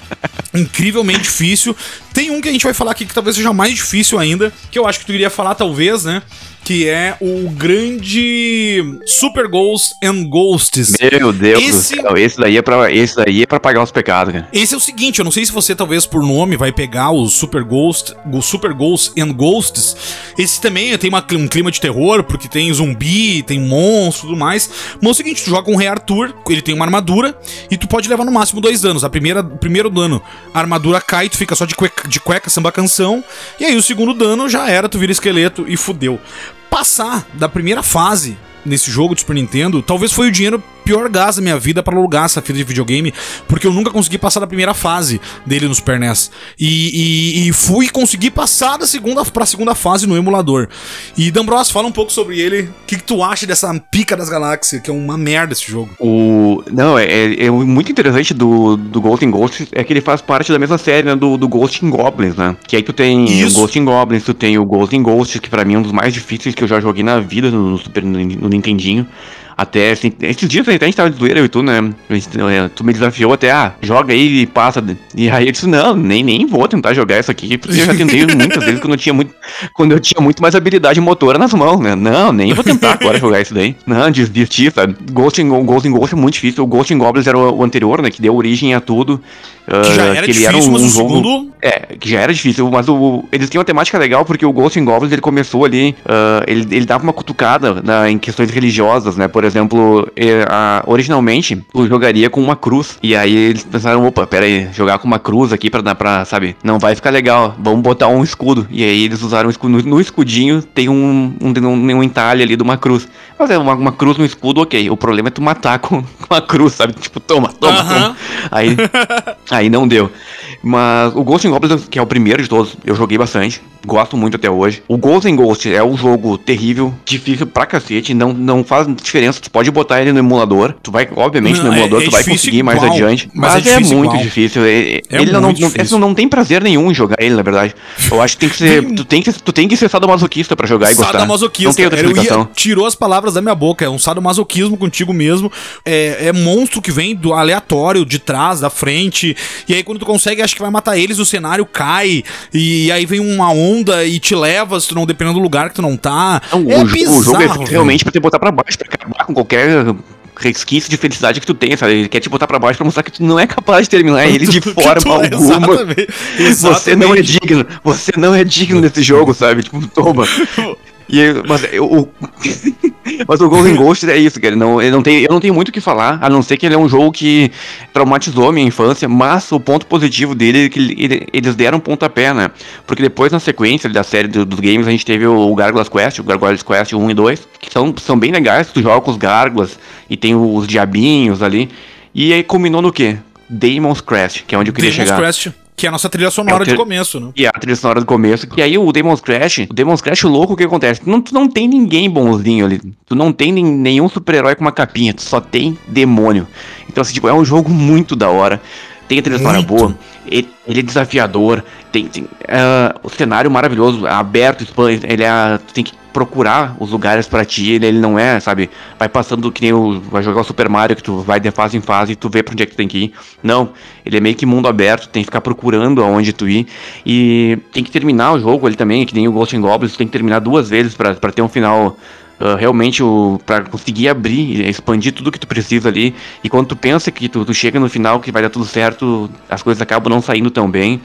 Speaker 1: incrivelmente difícil. Tem um que a gente vai falar aqui que talvez seja mais difícil ainda, que eu acho que tu iria falar talvez, né? Que é o grande Super Ghosts and Ghosts.
Speaker 2: Meu Deus
Speaker 1: Esse-
Speaker 2: do céu, esse daí é pra, esse daí é pra pagar os pecados, cara.
Speaker 1: Esse é o seguinte, eu não sei se você talvez por nome vai pegar o Super Ghost, o Super Ghosts and Ghosts. Esse também tem uma- um clima de terror, porque tem zumbi, tem monstro e tudo mais. Mas é o seguinte, tu joga o Rei Arthur, ele tem uma armadura, e tu pode levar no máximo dois danos. A primeira, o primeiro dano, a armadura cai, tu fica só de cueca, de cueca samba canção. E aí o segundo dano já era, tu vira esqueleto e fudeu. Passar da primeira fase nesse jogo de Super Nintendo, talvez foi o dinheiro pior gasto da minha vida pra alugar essa fita de videogame, porque eu nunca consegui passar da primeira fase dele no Super NES. E, e, e fui conseguir passar da segunda pra segunda fase no emulador. E D'Ambros, fala um pouco sobre ele. O que, que tu acha dessa pica das galáxias, que é uma merda esse jogo?
Speaker 2: O, não, é, é- é muito interessante do, do Ghost in Ghosts é que ele faz parte da mesma série né, do, do Ghost in Goblins, né? Que aí tu tem
Speaker 1: Isso.
Speaker 2: o Ghost in Goblins, tu tem o Ghost in Ghosts, que pra mim é um dos mais difíceis que eu já joguei na vida no, Super, no, no Nintendinho. Até, assim, esses dias a gente tava de zoeira, eu e tu, né? É, tu me desafiou até, ah, joga aí e passa. E aí eu disse, não, nem, nem vou tentar jogar isso aqui, porque eu já tentei muitas vezes quando eu tinha muito, quando eu tinha muito mais habilidade motora nas mãos, né? Não, nem vou tentar agora jogar isso daí. Não, desisti, sabe? Ghost in, Ghost in Ghost é muito difícil. O Ghost in Goblins era o, anterior, né? Que deu origem a tudo.
Speaker 1: Que já ah, era difícil, era um, mas o segundo...
Speaker 2: É, que já era difícil, mas o, eles tinham uma temática legal porque o Ghost in Goblins ele começou ali, uh, ele, ele dava uma cutucada na, em questões religiosas, né? Por exemplo, originalmente tu jogaria com uma cruz, e aí eles pensaram, opa, pera aí, jogar com uma cruz aqui pra dar pra, sabe, não vai ficar legal, vamos botar um escudo. E aí eles usaram um escudo, no, no escudinho tem um, um, um, um entalhe ali de uma cruz. Mas é uma, uma cruz no escudo, ok, o problema é tu matar com, com a cruz, sabe? Tipo, toma, toma, uh -huh. toma. Aí, aí não deu. Mas o Ghost in Goblins, que é o primeiro de todos, eu joguei bastante. Gosto muito até hoje. O Ghost in Ghost é um jogo terrível, difícil pra cacete, não, não faz diferença. Tu pode botar ele no emulador. Tu vai, obviamente, não, no emulador, é, é tu vai conseguir igual, mais adiante. Mas, mas é, é, muito igual. difícil. É, ele não, não, difícil. não tem prazer nenhum em jogar ele, na verdade. Eu acho que tem que ser. tu, tem que, tu tem que ser sadomasoquista pra jogar e gostar. Sadomasoquista. Não tem outra explicação. Ia,
Speaker 1: tirou as palavras da minha boca. É um sadomasoquismo contigo mesmo. É, é monstro que vem do aleatório, de trás, da frente. E aí, quando tu consegue, acho que vai matar eles, o cenário cai. E aí vem uma onda e te leva, se tu não dependendo do lugar que tu não tá. Não,
Speaker 2: é o, bizarro, o jogo é realmente pra te botar pra baixo, pra acabar com qualquer resquício de felicidade que tu tem, sabe? Ele quer te botar pra baixo pra mostrar que tu não é capaz de terminar ele de forma alguma. Exatamente, exatamente. Você não é digno. Você não é digno desse jogo, sabe? Tipo, toma. E, mas o, mas o Golden Ghost é isso, cara. Não, ele não tem, eu não tenho muito o que falar, a não ser que ele é um jogo que traumatizou a minha infância, mas o ponto positivo dele é que ele, eles deram um pontapé, né? Porque depois, na sequência da série do, dos games, a gente teve o Gargoyles Quest, o Gargoyles Quest 1 e 2, que são, são bem legais, tu joga com os gárgulas e tem os diabinhos ali. E aí culminou no quê? Demon's Crest, que é onde eu queria Demon's chegar. Crest.
Speaker 1: Que é a nossa trilha sonora é de começo, né?
Speaker 2: E a trilha sonora do começo. E aí o Demon's Crash, o Demon's Crash louco, o que acontece? Tu não, tu não tem ninguém bonzinho ali. Tu não tem nenhum super-herói com uma capinha. Tu só tem demônio. Então, assim, tipo, é um jogo muito da hora. Tem a trilha sonora boa. Ele, ele, é desafiador. Tem, tem uh, o cenário maravilhoso, aberto, ele é. Tu tem que procurar os lugares para ti, ele, ele, não é, sabe, vai passando que nem o, vai jogar o Super Mario, que tu vai de fase em fase e tu vê pra onde é que tu tem que ir. Não, ele é meio que mundo aberto, tem que ficar procurando aonde tu ir. E tem que terminar o jogo, ele também, que nem o Ghost Goblins, tu tem que terminar duas vezes para ter um final Uh, realmente para conseguir abrir, expandir tudo que tu precisa ali. E quando tu pensa que tu, tu, chega no final que vai dar tudo certo, as coisas acabam não saindo tão bem.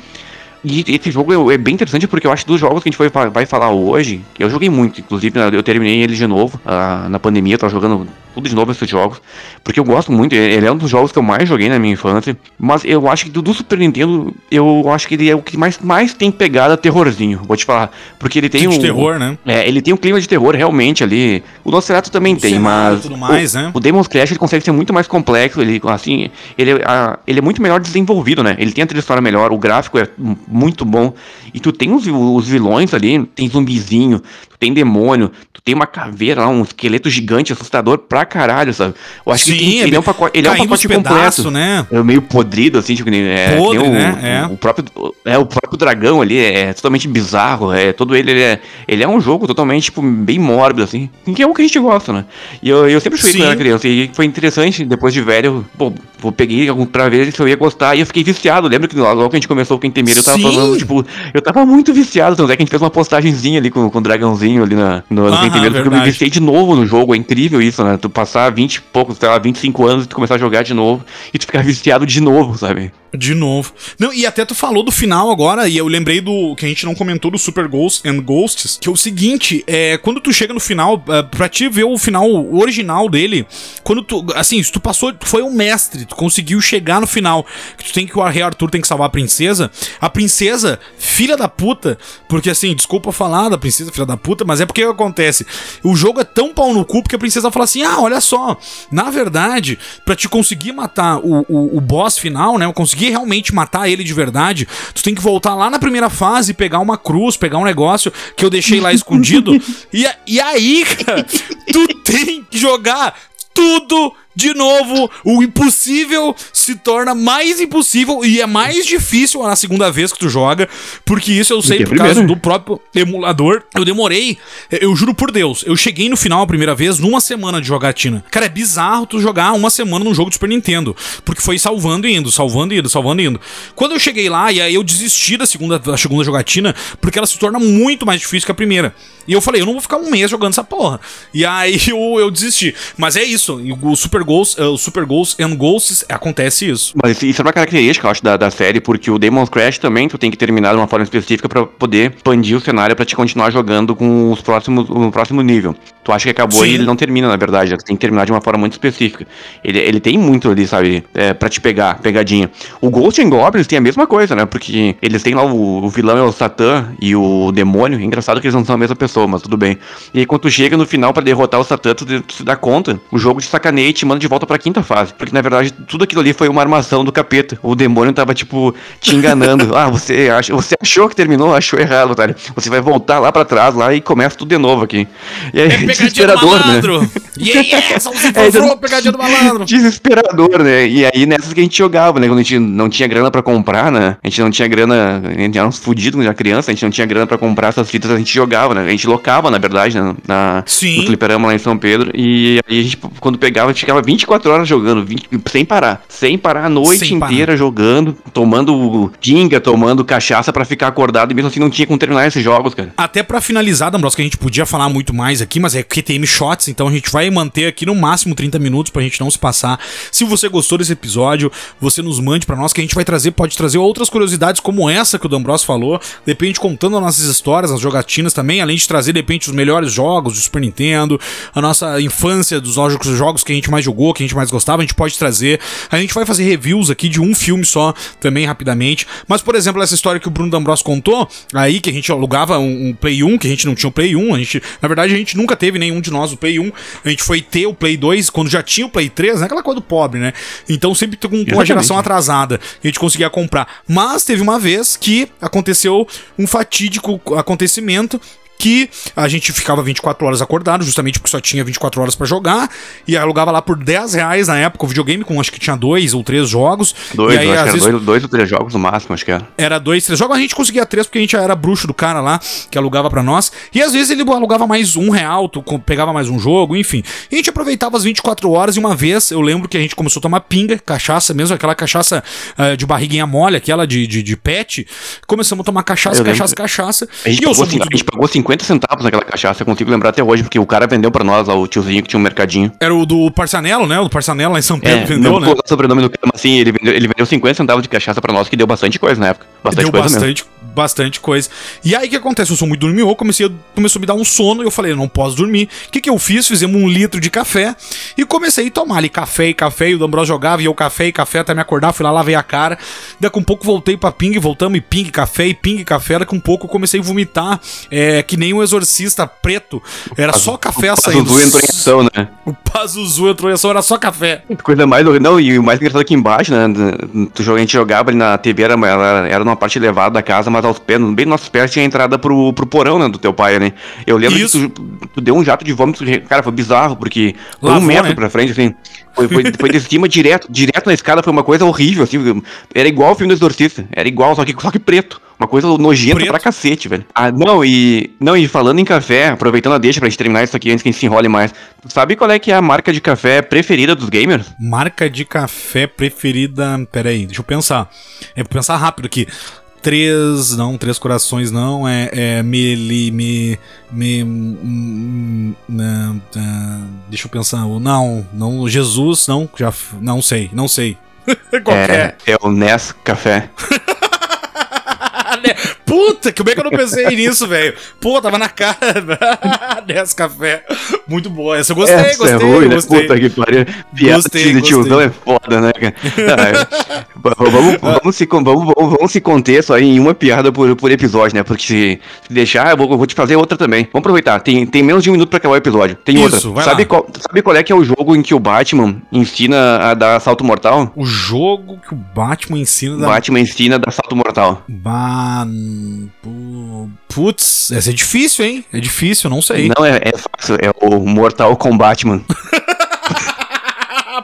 Speaker 2: E esse jogo é, é bem interessante porque eu acho que dos jogos que a gente foi, vai falar hoje, eu joguei muito, inclusive eu terminei ele de novo uh, na pandemia, eu tava jogando tudo de novo esses jogos, porque eu gosto muito, ele é um dos jogos que eu mais joguei na minha infância, mas eu acho que do, do Super Nintendo, eu acho que ele é o que mais, mais tem pegada terrorzinho, vou te falar, porque ele tem
Speaker 1: um... De terror, né?
Speaker 2: É, ele tem um clima de terror realmente ali, o Nosferatu também o tem, mas...
Speaker 1: Tudo mais,
Speaker 2: o,
Speaker 1: né?
Speaker 2: o Demon's Crash ele consegue ser muito mais complexo, ele, assim, ele, a, ele é muito melhor desenvolvido, né? Ele tem a trilha sonora melhor, o gráfico é muito bom, e tu tem os, os vilões ali, tem zumbizinho, tu tem demônio, tu tem uma caveira lá, um esqueleto gigante, assustador pra caralho, sabe? Eu acho Sim, que tem, ele, é um pacote, ele é um pacote completo.
Speaker 1: né?
Speaker 2: É meio podrido, assim, tipo, é,
Speaker 1: Podre,
Speaker 2: o,
Speaker 1: né? É.
Speaker 2: O, próprio, é, o próprio dragão ali é totalmente bizarro, é, todo ele, ele é, ele é um jogo totalmente, tipo, bem mórbido, assim, que é o que a gente gosta, né? E eu, eu sempre fui quando era criança, e foi interessante, depois de velho, pô, eu peguei pra ver se eu ia gostar, e eu fiquei viciado, lembra que logo que a gente começou com o Quem eu tava. Falando, tipo, eu tava muito viciado, tanto é que a gente fez uma postagenzinha ali com, com o dragãozinho ali na, no, no Quem porque eu me viciei de novo no jogo, é incrível isso, né? Tu passar 20 e poucos, sei lá, 25 anos e tu começar a jogar de novo e tu ficar viciado de novo, sabe?
Speaker 1: De novo. Não, e até tu falou do final agora, e eu lembrei do que a gente não comentou do Super Ghosts and Ghosts, que é o seguinte, é, quando tu chega no final, é, pra te ver o final original dele, quando tu, assim, se tu passou, tu foi um mestre, tu conseguiu chegar no final, que tu tem que o Rei Arthur tem que salvar a princesa, a princesa, filha da puta, porque assim, desculpa falar da princesa filha da puta, mas é porque acontece, o jogo é tão pau no cu porque a princesa fala assim, ah, olha só, na verdade, pra te conseguir matar o, o, o boss final, né, eu consegui conseguir realmente matar ele de verdade, tu tem que voltar lá na primeira fase, pegar uma cruz, pegar um negócio que eu deixei lá escondido. E, e aí, cara, tu tem que jogar tudo de novo, o impossível se torna mais impossível e é mais difícil na segunda vez que tu joga, porque isso eu sei por causa do próprio emulador. Eu demorei, eu juro por Deus, eu cheguei no final a primeira vez numa semana de jogatina. Cara, é bizarro tu jogar uma semana num jogo de Super Nintendo, porque foi salvando e indo, salvando e indo, salvando e indo. Quando eu cheguei lá, e aí eu desisti da segunda, da segunda jogatina, porque ela se torna muito mais difícil que a primeira. E eu falei, eu não vou ficar um mês jogando essa porra. E aí eu, eu desisti. Mas é isso, o Super Ghosts, uh, o Super Ghosts and Ghosts acontece isso.
Speaker 2: Mas isso é uma característica, eu acho, da, da série, porque o Demon's Crash também tu tem que terminar de uma forma específica para poder expandir o cenário para te continuar jogando com os próximos, o próximo nível. Tu acha que acabou Sim. e ele não termina, na verdade. Tu tem que terminar de uma forma muito específica. Ele, ele tem muito ali, sabe, é, pra te pegar, pegadinha. O Ghost and Goblins tem a mesma coisa, né? Porque eles têm lá o, o vilão é o Satã e o demônio. Engraçado que eles não são a mesma pessoa, mas tudo bem. E aí, quando tu chega no final para derrotar o Satã, tu, tu, se dá conta, o jogo te sacaneia te manda de volta pra quinta fase. Porque na verdade, tudo aquilo ali foi uma armação do capeta. O demônio tava, tipo, te enganando. ah, você, ach, você achou que terminou, achou errado, otário. Você vai voltar lá para trás lá e começa tudo de novo aqui. E aí,
Speaker 1: é desesperador, né? Yeah, yeah, só você é, pegadinha do malandro.
Speaker 2: Desesperador, né? E aí nessas que a gente jogava, né? Quando a gente não tinha grana pra comprar, né? A gente não tinha grana, a gente era uns fudidos quando era criança, a gente não tinha grana pra comprar essas fitas, a gente jogava, né? A gente locava, na verdade, né? na,
Speaker 1: Sim.
Speaker 2: no fliperama lá em São Pedro. E aí a gente, quando pegava, a gente ficava 24 horas jogando, 20, sem parar. Sem parar a noite sem inteira parar. jogando, tomando ginga, tomando cachaça pra ficar acordado, e mesmo assim não tinha como terminar esses jogos, cara.
Speaker 1: Até pra finalizar, Dambros, que a gente podia falar muito mais aqui, mas é QTM Shots, então a gente vai manter aqui no máximo 30 minutos pra gente não se passar. Se você gostou desse episódio, você nos mande para nós que a gente vai trazer, pode trazer outras curiosidades como essa que o D'Ambros falou, de repente contando as nossas histórias, as jogatinas também, além de trazer de repente os melhores jogos do Super Nintendo, a nossa infância dos jogos que a gente mais jogou, que a gente mais gostava, a gente pode trazer. A gente vai fazer reviews aqui de um filme só também rapidamente. Mas por exemplo, essa história que o Bruno D'Ambros contou, aí que a gente alugava um, um Play 1, que a gente não tinha o Play 1, a gente, na verdade a gente nunca teve nenhum de nós o Play 1. A gente foi ter o Play 2 quando já tinha o Play 3, né? Aquela coisa do pobre, né? Então sempre com, com a geração atrasada a gente conseguia comprar. Mas teve uma vez que aconteceu um fatídico acontecimento que a gente ficava 24 horas acordado, justamente porque só tinha 24 horas para jogar, e alugava lá por 10 reais na época o videogame, com acho que tinha dois ou três jogos.
Speaker 2: Dois,
Speaker 1: e aí,
Speaker 2: acho vezes, dois, dois, ou três jogos no máximo, acho que era.
Speaker 1: Era dois, três jogos, a gente conseguia três porque a gente era bruxo do cara lá, que alugava para nós, e às vezes ele alugava mais um real, tu pegava mais um jogo, enfim. E a gente aproveitava as 24 horas, e uma vez eu lembro que a gente começou a tomar pinga, cachaça mesmo, aquela cachaça uh, de barriguinha mole, aquela de, de, de pet, começamos a tomar cachaça, cachaça, cachaça.
Speaker 2: A gente, pagou, muito... a gente pagou 50 centavos naquela cachaça, eu consigo lembrar até hoje, porque o cara vendeu pra nós lá, o tiozinho que tinha um mercadinho.
Speaker 1: Era o do Parçanelo, né? O do Parçanelo lá em São Pedro, é, vendeu,
Speaker 2: não
Speaker 1: né? Não
Speaker 2: o sobrenome do cara, mas assim, ele vendeu, ele vendeu 50 centavos de cachaça pra nós, que deu bastante coisa na época. Bastante
Speaker 1: deu
Speaker 2: coisa
Speaker 1: bastante, mesmo bastante coisa. E aí o que acontece? Eu sou muito dormiu, comecei a, começou a me dar um sono e eu falei, não posso dormir. O que, que eu fiz? Fizemos um litro de café e comecei a tomar ali café e café. E o D'Ambrosio jogava e eu café e café até me acordar. Fui lá, lavei a cara. Daqui um pouco voltei pra ping, voltamos e ping, café e ping, café. Daqui um pouco eu comecei a vomitar, é, que nem um exorcista preto. Era só café
Speaker 2: o
Speaker 1: saindo.
Speaker 2: O entrou em ação, né?
Speaker 1: O Pazuzu entrou em ação, era só café.
Speaker 2: Coisa mais. Não, e o mais engraçado aqui embaixo, né? A gente jogava ali na TV, era, era numa parte elevada da casa, mas aos pés, bem no nosso pés, tinha a entrada pro, pro porão, né, do teu pai, né? Eu lembro Isso. que tu, tu, deu um jato de vômito, cara, foi bizarro, porque foi um metro né? pra frente, assim. Foi, foi, foi de cima direto, direto na escada, foi uma coisa horrível, assim. Era igual o filme do Exorcista, era igual, só que, só que preto. Uma coisa nojenta Preto. pra cacete, velho. Ah, não, e. Não, e falando em café, aproveitando a deixa pra gente terminar isso aqui antes que a gente se enrole mais. Sabe qual é que é a marca de café preferida dos gamers?
Speaker 1: Marca de café preferida. Pera aí, deixa eu pensar. É pra pensar rápido aqui. Três. Não, três corações não. É. é me. me. me hum, hum, deixa eu pensar. Não, não. Jesus, não. Já. Não sei, não sei.
Speaker 2: É, é? É o Ness Café.
Speaker 1: né? Puta, como é que eu não pensei nisso, velho? Pô, tava na cara. Desse café. Muito boa. Essa eu gostei, Essa gostei. É ruim, né?
Speaker 2: gostei. Puta que pariu. Piada gostei, de tiozão é foda, né, cara? Vamos, vamos, se, vamos, vamos se conter só em uma piada por, por episódio, né? Porque se, deixar, eu vou, eu vou, te fazer outra também. Vamos aproveitar. Tem, tem menos de um minuto pra acabar o episódio. Tem Isso, outra. Sabe qual, sabe qual é que é o jogo em que o Batman ensina a dar salto mortal?
Speaker 1: O jogo que o Batman ensina
Speaker 2: a dar... Batman ensina a dar salto mortal.
Speaker 1: Ba Putz, essa é difícil, hein? É difícil, não sei.
Speaker 2: Não, é, é fácil. É o Mortal Kombat, mano.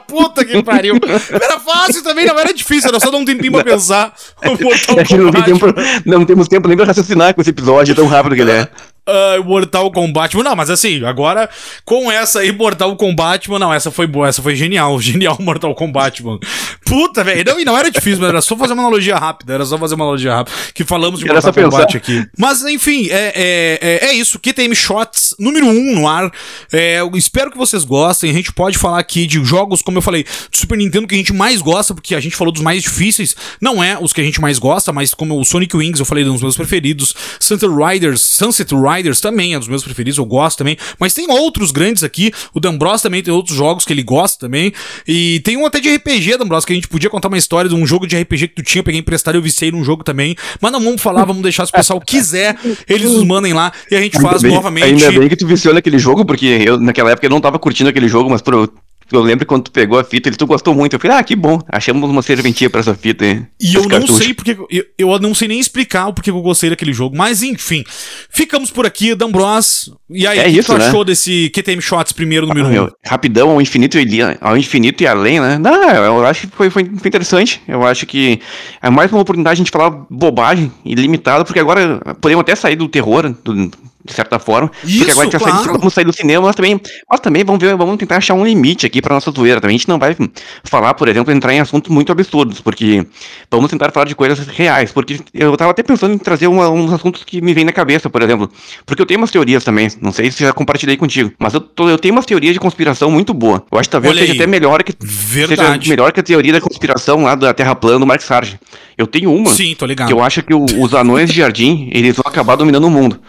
Speaker 1: Puta que pariu. Era fácil também, não era difícil, era só dar um tempinho pra pensar.
Speaker 2: O Mortal é não, tem tempo, não temos tempo nem pra raciocinar com esse episódio tão rápido que ele é.
Speaker 1: Uh, Mortal Kombat. Não, mas assim, agora com essa aí, Mortal Kombat, não, essa foi boa, essa foi genial, genial Mortal Kombat, mano. Puta, velho. Não, não era difícil, mas era só fazer uma analogia rápida, era só fazer uma analogia rápida, que falamos de Mortal Kombat aqui. Mas enfim, é, é, é, é isso, QTM Shots número 1 um no ar. É, espero que vocês gostem, a gente pode falar aqui de jogos, como eu falei, do Super Nintendo que a gente mais gosta, porque a gente falou dos mais difíceis, não é os que a gente mais gosta, mas como o Sonic Wings, eu falei dos meus preferidos, Sunset Riders, Sunset Riders, Riders também é dos meus preferidos, eu gosto também. Mas tem outros grandes aqui. O D'Ambros também tem outros jogos que ele gosta também. E tem um até de RPG, D'Ambros, que a gente podia contar uma história de um jogo de RPG que tu tinha, eu peguei emprestado e eu viciei num jogo também. Mas não vamos falar, vamos deixar se o pessoal quiser, eles nos mandem lá e a gente faz
Speaker 2: bem,
Speaker 1: novamente.
Speaker 2: Ainda bem que tu viciou naquele jogo, porque eu naquela época eu não tava curtindo aquele jogo, mas por eu lembro quando tu pegou a fita, ele tu gostou muito. Eu falei, ah, que bom, achamos uma serventia pra essa fita aí.
Speaker 1: E eu não sei porque. Eu, eu não sei nem explicar o porquê eu gostei daquele jogo. Mas enfim, ficamos por aqui, Dan Bros. E aí,
Speaker 2: é
Speaker 1: o
Speaker 2: que tu
Speaker 1: né? achou desse QTM Shots primeiro número 1? Ah, um?
Speaker 2: rapidão, ao infinito, e, ao infinito e além, né? Não, eu acho que foi, foi, foi interessante. Eu acho que é mais uma oportunidade de a gente falar bobagem ilimitada, porque agora podemos até sair do terror, do, de certa forma. Isso, porque agora a gente claro. sair, vamos sair do cinema, mas também, mas também vamos ver, vamos tentar achar um limite aqui para nossa zoeira. Também a gente não vai falar, por exemplo, entrar em assuntos muito absurdos, porque vamos tentar falar de coisas reais. Porque eu tava até pensando em trazer uma, uns assuntos que me vêm na cabeça, por exemplo. Porque eu tenho umas teorias também, não sei se já compartilhei contigo, mas eu, tô, eu tenho umas teorias de conspiração muito boa. Eu acho que talvez seja até melhor que
Speaker 1: Verdade.
Speaker 2: seja melhor que a teoria da conspiração lá da Terra plana do Mark Sargent. Eu tenho uma
Speaker 1: Sim, tô ligado.
Speaker 2: que eu acho que o, os anões de jardim, eles vão acabar dominando o mundo.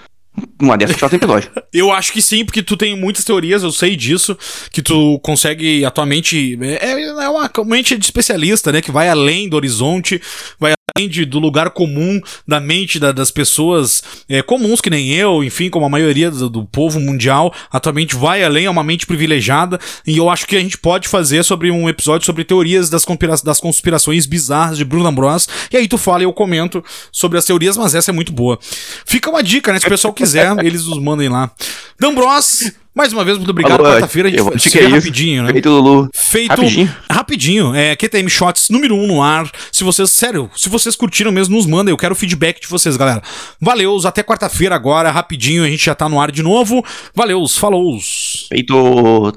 Speaker 2: Uma dessas só tem episódio.
Speaker 1: eu acho que sim, porque tu tem muitas teorias, eu sei disso, que tu consegue atualmente. É, é uma mente de especialista, né? Que vai além do horizonte, vai além de, do lugar comum da mente da, das pessoas é, comuns, que nem eu, enfim, como a maioria do, do, povo mundial, atualmente vai além, é uma mente privilegiada. E eu acho que a gente pode fazer sobre um episódio sobre teorias das, conspira das conspirações bizarras de Bruno Ambrose. E aí tu fala e eu comento sobre as teorias, mas essa é muito boa. Fica uma dica, né? Se o pessoal quiser, eles nos mandem lá. D'Ambros, mais uma vez, muito obrigado. Quarta-feira a gente
Speaker 2: que é rapidinho, né? Feito, Lulu.
Speaker 1: Feito rapidinho. rapidinho. É, QTM Shots número 1 um no ar. Se vocês, sério, se vocês curtiram mesmo, nos mandem. Eu quero feedback de vocês, galera. Valeus, até quarta-feira agora, rapidinho. A gente já tá no ar de novo. Valeus, falou.
Speaker 2: Feito.